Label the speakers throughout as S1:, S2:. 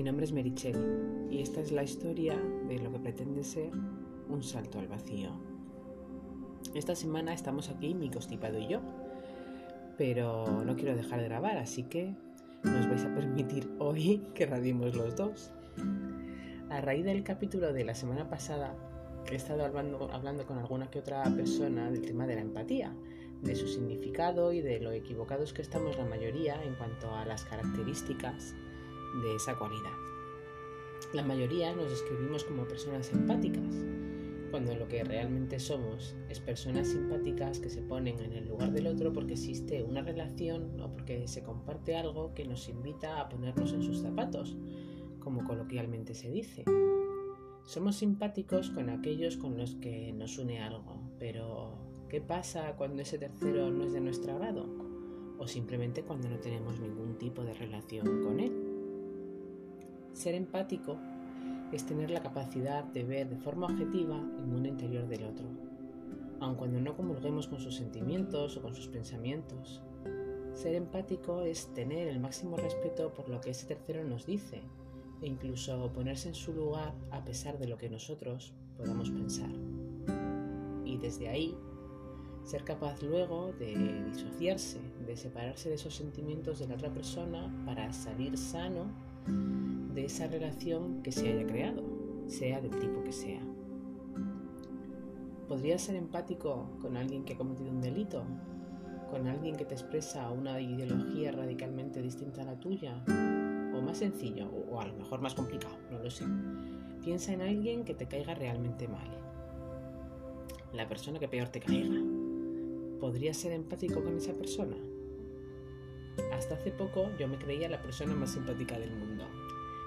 S1: Mi nombre es Merichel y esta es la historia de lo que pretende ser un salto al vacío. Esta semana estamos aquí, mi constipado y yo, pero no quiero dejar de grabar, así que nos vais a permitir hoy que radiemos los dos. A raíz del capítulo de la semana pasada, he estado hablando, hablando con alguna que otra persona del tema de la empatía, de su significado y de lo equivocados que estamos la mayoría en cuanto a las características de esa cualidad. La mayoría nos describimos como personas empáticas, cuando lo que realmente somos es personas simpáticas que se ponen en el lugar del otro porque existe una relación o porque se comparte algo que nos invita a ponernos en sus zapatos, como coloquialmente se dice. Somos simpáticos con aquellos con los que nos une algo, pero ¿qué pasa cuando ese tercero no es de nuestro agrado? O simplemente cuando no tenemos ningún tipo de relación con él. Ser empático es tener la capacidad de ver de forma objetiva el mundo interior del otro, aun cuando no comulguemos con sus sentimientos o con sus pensamientos. Ser empático es tener el máximo respeto por lo que ese tercero nos dice e incluso ponerse en su lugar a pesar de lo que nosotros podamos pensar. Y desde ahí, ser capaz luego de disociarse, de separarse de esos sentimientos de la otra persona para salir sano esa relación que se haya creado, sea del tipo que sea. ¿Podrías ser empático con alguien que ha cometido un delito? ¿Con alguien que te expresa una ideología radicalmente distinta a la tuya? ¿O más sencillo? ¿O a lo mejor más complicado? No lo sé. Piensa en alguien que te caiga realmente mal. La persona que peor te caiga. ¿Podrías ser empático con esa persona? Hasta hace poco yo me creía la persona más simpática del mundo.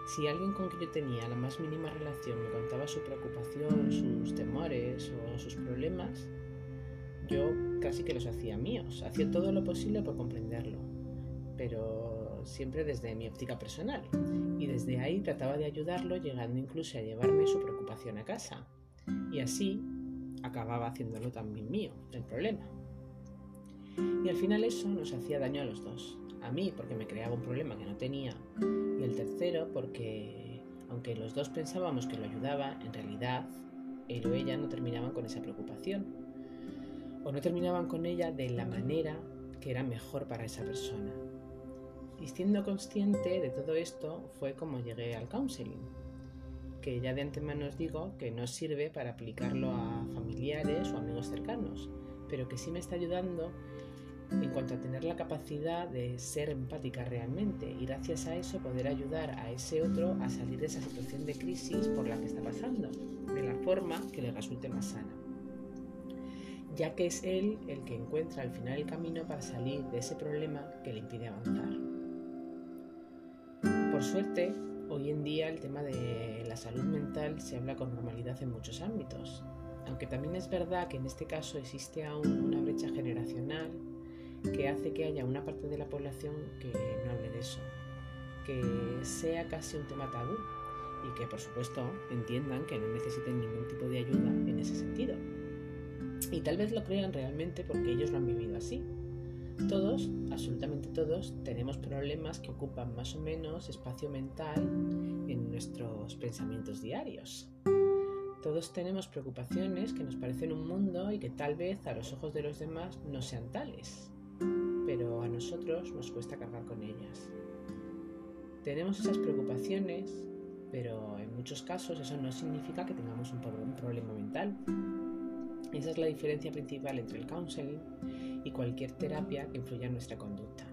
S1: Si alguien con quien yo tenía la más mínima relación me contaba su preocupación, sus temores o sus problemas, yo casi que los hacía míos. Hacía todo lo posible por comprenderlo, pero siempre desde mi óptica personal. Y desde ahí trataba de ayudarlo, llegando incluso a llevarme su preocupación a casa. Y así acababa haciéndolo también mío, el problema. Y al final eso nos hacía daño a los dos a mí porque me creaba un problema que no tenía y el tercero porque aunque los dos pensábamos que lo ayudaba, en realidad él o ella no terminaban con esa preocupación o no terminaban con ella de la manera que era mejor para esa persona. Y siendo consciente de todo esto fue como llegué al counseling, que ya de antemano os digo que no sirve para aplicarlo a familiares o amigos cercanos, pero que sí me está ayudando en cuanto a tener la capacidad de ser empática realmente y gracias a eso poder ayudar a ese otro a salir de esa situación de crisis por la que está pasando, de la forma que le resulte más sana, ya que es él el que encuentra al final el camino para salir de ese problema que le impide avanzar. Por suerte, hoy en día el tema de la salud mental se habla con normalidad en muchos ámbitos, aunque también es verdad que en este caso existe aún una brecha generacional que hace que haya una parte de la población que no hable de eso, que sea casi un tema tabú y que por supuesto entiendan que no necesiten ningún tipo de ayuda en ese sentido. Y tal vez lo crean realmente porque ellos lo han vivido así. Todos, absolutamente todos, tenemos problemas que ocupan más o menos espacio mental en nuestros pensamientos diarios. Todos tenemos preocupaciones que nos parecen un mundo y que tal vez a los ojos de los demás no sean tales nos cuesta cargar con ellas. Tenemos esas preocupaciones, pero en muchos casos eso no significa que tengamos un, problema mental. Esa es la diferencia principal entre el counseling y cualquier terapia que influya en nuestra conducta.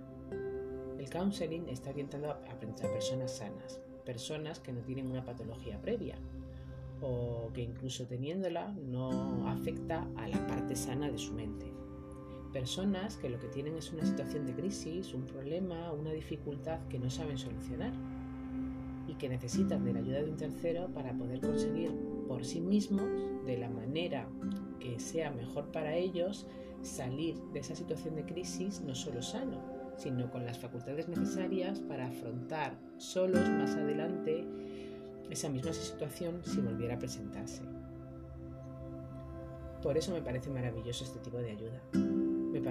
S1: El counseling está orientado a personas sanas, personas que no tienen una patología previa o que incluso teniéndola no afecta a la parte sana de su mente. Personas que lo que tienen es una situación de crisis, un problema, una dificultad que no saben solucionar y que necesitan de la ayuda de un tercero para poder conseguir por sí mismos, de la manera que sea mejor para ellos, salir de esa situación de crisis no solo sano, sino con las facultades necesarias para afrontar solos más adelante esa misma situación si volviera a presentarse. Por eso me parece maravilloso este tipo de ayuda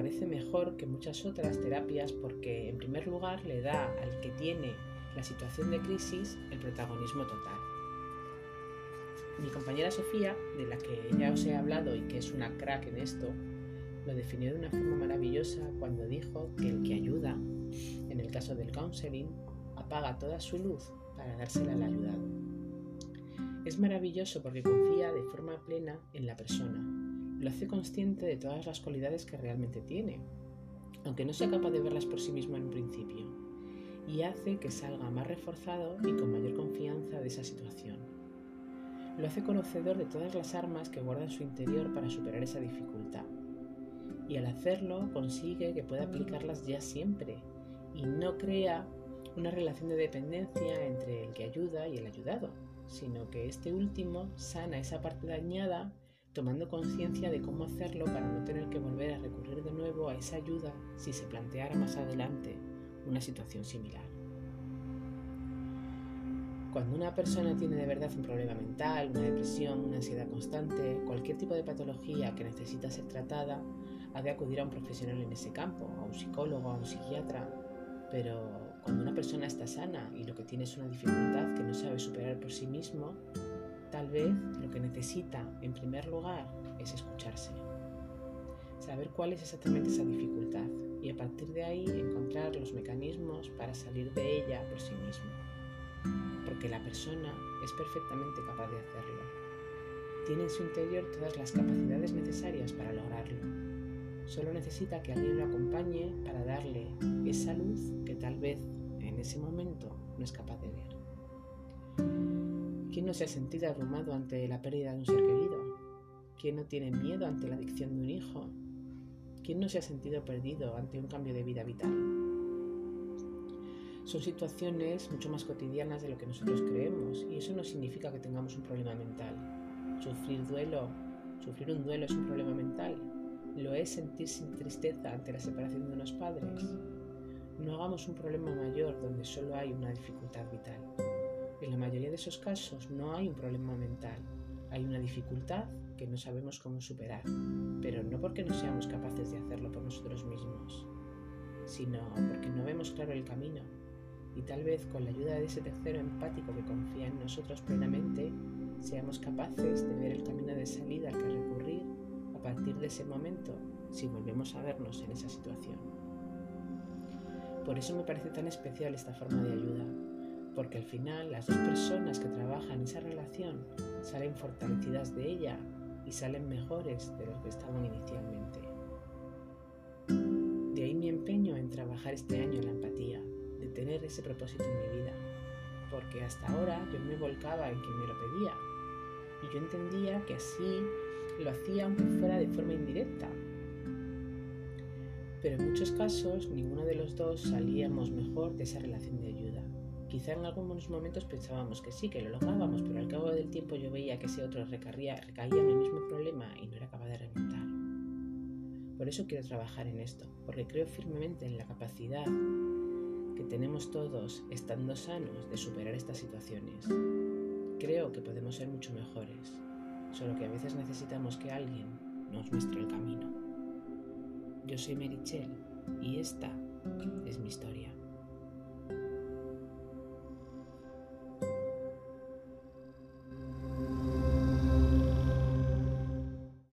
S1: parece mejor que muchas otras terapias porque en primer lugar le da al que tiene la situación de crisis el protagonismo total. Mi compañera Sofía, de la que ya os he hablado y que es una crack en esto, lo definió de una forma maravillosa cuando dijo que el que ayuda, en el caso del counseling, apaga toda su luz para dársela al ayudado. Es maravilloso porque confía de forma plena en la persona, lo hace consciente de todas las cualidades que realmente tiene, aunque no sea capaz de verlas por sí mismo en un principio, y hace que salga más reforzado y con mayor confianza de esa situación. Lo hace conocedor de todas las armas que guarda en su interior para superar esa dificultad y al hacerlo consigue que pueda aplicarlas ya siempre y no crea una relación de dependencia entre el que ayuda y el ayudado, sino que este último sana esa parte dañada tomando conciencia de cómo hacerlo para no tener que volver a recurrir de nuevo a esa ayuda si se planteara más adelante una situación similar. Cuando una persona tiene de verdad un problema mental, una depresión, una ansiedad constante, cualquier tipo de patología que necesita ser tratada, ha de acudir a un profesional en ese campo, a un psicólogo, a un psiquiatra. Pero cuando una persona está sana y lo que tiene es una dificultad que no sabe superar por sí mismo, tal vez lo que necesita en primer lugar es escucharse. Saber cuál es exactamente esa dificultad y a partir de ahí encontrar los mecanismos para salir de ella por sí mismo. Porque la persona es perfectamente capaz de hacerlo. Tiene en su interior todas las capacidades necesarias para lograrlo Solo necesita que alguien lo acompañe para darle esa luz que tal vez en ese momento no es capaz de ver. ¿Quién no se ha sentido abrumado ante la pérdida de un ser querido? ¿Quién no tiene miedo ante la adicción de un hijo? ¿Quién no se ha sentido perdido ante un cambio de vida vital? Son situaciones mucho más cotidianas de lo que nosotros creemos y eso no significa que tengamos un problema mental. Sufrir duelo, sufrir un duelo es un problema mental, lo es sentirse tristeza ante la separación de unos padres. No hagamos un problema mayor donde solo hay una dificultad vital. En la mayoría de esos casos no hay un problema mental, hay una dificultad que no sabemos cómo superar, pero no porque no seamos capaces de hacerlo por nosotros mismos, sino porque no vemos claro el camino. Y tal vez con la ayuda de ese tercero empático que confía en nosotros plenamente, seamos capaces de ver el camino de salida al que recurrir a partir de ese momento si volvemos a vernos en esa situación. Por eso me parece tan especial esta forma de ayuda, porque al final las dos personas que trabajan esa relación salen fortalecidas de ella y salen mejores de lo que estaban inicialmente. De ahí mi empeño en trabajar este año la empatía, de tener ese propósito en mi vida, porque hasta ahora yo me volcaba en quien me lo pedía y yo entendía que así lo hacía aunque fuera de forma indirecta. Pero en muchos casos ninguno de los dos salíamos mejor de esa relación de ayuda. Quizá en algunos momentos pensábamos que sí, que lo lográbamos, pero al cabo del tiempo yo veía que ese otro recaía, recaía en el mismo problema y no era capaz de remontar. Por eso quiero trabajar en esto, porque creo firmemente en la capacidad que tenemos todos, estando sanos, de superar estas situaciones. Creo que podemos ser mucho mejores solo que a veces necesitamos que alguien nos muestre el camino. Yo soy Merichel y esta es mi historia.